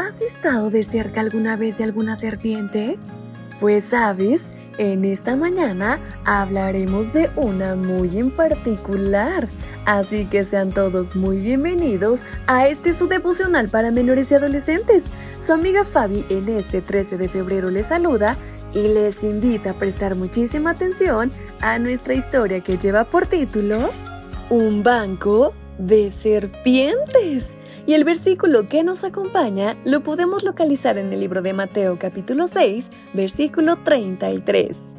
¿Has estado de cerca alguna vez de alguna serpiente? Pues sabes, en esta mañana hablaremos de una muy en particular. Así que sean todos muy bienvenidos a este su devocional para menores y adolescentes. Su amiga Fabi en este 13 de febrero les saluda y les invita a prestar muchísima atención a nuestra historia que lleva por título Un banco de serpientes. Y el versículo que nos acompaña lo podemos localizar en el libro de Mateo capítulo 6, versículo 33.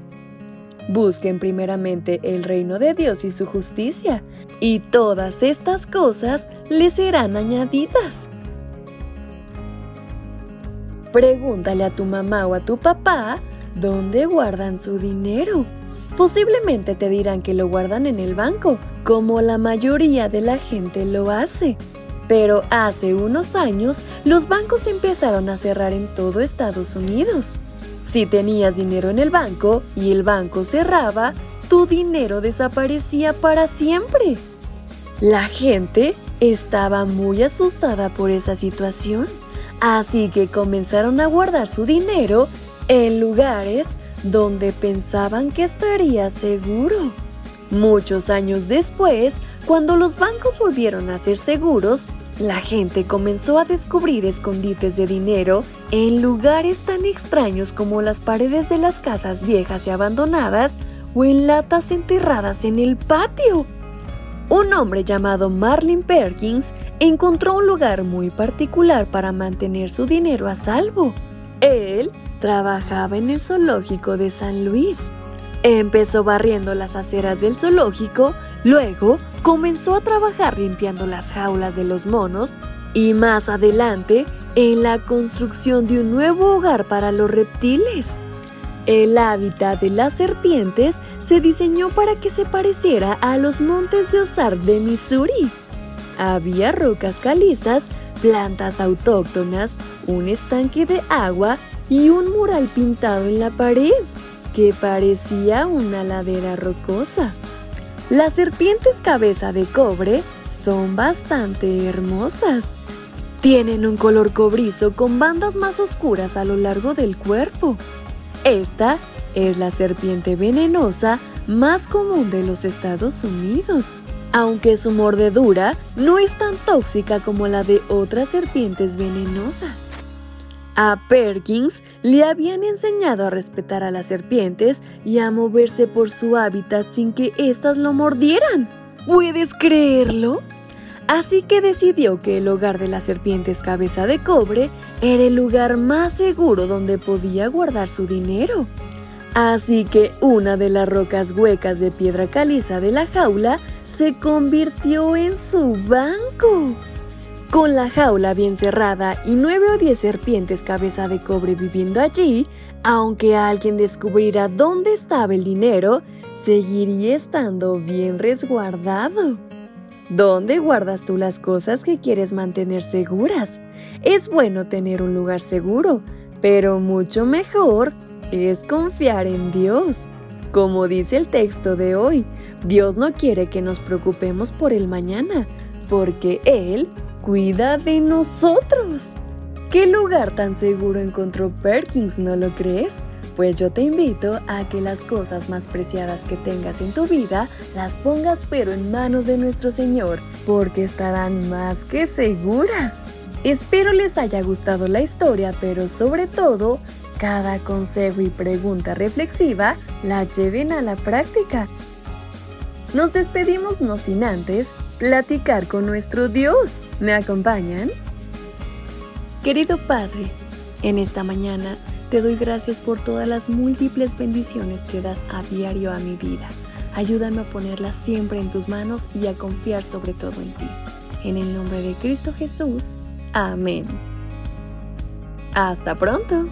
Busquen primeramente el reino de Dios y su justicia, y todas estas cosas les serán añadidas. Pregúntale a tu mamá o a tu papá dónde guardan su dinero. Posiblemente te dirán que lo guardan en el banco, como la mayoría de la gente lo hace. Pero hace unos años los bancos empezaron a cerrar en todo Estados Unidos. Si tenías dinero en el banco y el banco cerraba, tu dinero desaparecía para siempre. La gente estaba muy asustada por esa situación, así que comenzaron a guardar su dinero en lugares donde pensaban que estaría seguro. Muchos años después, cuando los bancos volvieron a ser seguros, la gente comenzó a descubrir escondites de dinero en lugares tan extraños como las paredes de las casas viejas y abandonadas o en latas enterradas en el patio. Un hombre llamado Marlin Perkins encontró un lugar muy particular para mantener su dinero a salvo. Él trabajaba en el zoológico de San Luis. Empezó barriendo las aceras del zoológico, luego comenzó a trabajar limpiando las jaulas de los monos y más adelante en la construcción de un nuevo hogar para los reptiles. El hábitat de las serpientes se diseñó para que se pareciera a los montes de Ozark de Missouri. Había rocas calizas, plantas autóctonas, un estanque de agua y un mural pintado en la pared que parecía una ladera rocosa. Las serpientes cabeza de cobre son bastante hermosas. Tienen un color cobrizo con bandas más oscuras a lo largo del cuerpo. Esta es la serpiente venenosa más común de los Estados Unidos, aunque su mordedura no es tan tóxica como la de otras serpientes venenosas. A Perkins le habían enseñado a respetar a las serpientes y a moverse por su hábitat sin que éstas lo mordieran. ¿Puedes creerlo? Así que decidió que el hogar de las serpientes cabeza de cobre era el lugar más seguro donde podía guardar su dinero. Así que una de las rocas huecas de piedra caliza de la jaula se convirtió en su banco. Con la jaula bien cerrada y nueve o diez serpientes cabeza de cobre viviendo allí, aunque alguien descubriera dónde estaba el dinero, seguiría estando bien resguardado. ¿Dónde guardas tú las cosas que quieres mantener seguras? Es bueno tener un lugar seguro, pero mucho mejor es confiar en Dios. Como dice el texto de hoy, Dios no quiere que nos preocupemos por el mañana, porque Él cuida de nosotros. ¿Qué lugar tan seguro encontró Perkins, no lo crees? Pues yo te invito a que las cosas más preciadas que tengas en tu vida las pongas pero en manos de nuestro Señor, porque estarán más que seguras. Espero les haya gustado la historia, pero sobre todo, cada consejo y pregunta reflexiva la lleven a la práctica. Nos despedimos no sin antes platicar con nuestro Dios. ¿Me acompañan? Querido Padre, en esta mañana te doy gracias por todas las múltiples bendiciones que das a diario a mi vida. Ayúdame a ponerlas siempre en tus manos y a confiar sobre todo en ti. En el nombre de Cristo Jesús. Amén. Hasta pronto.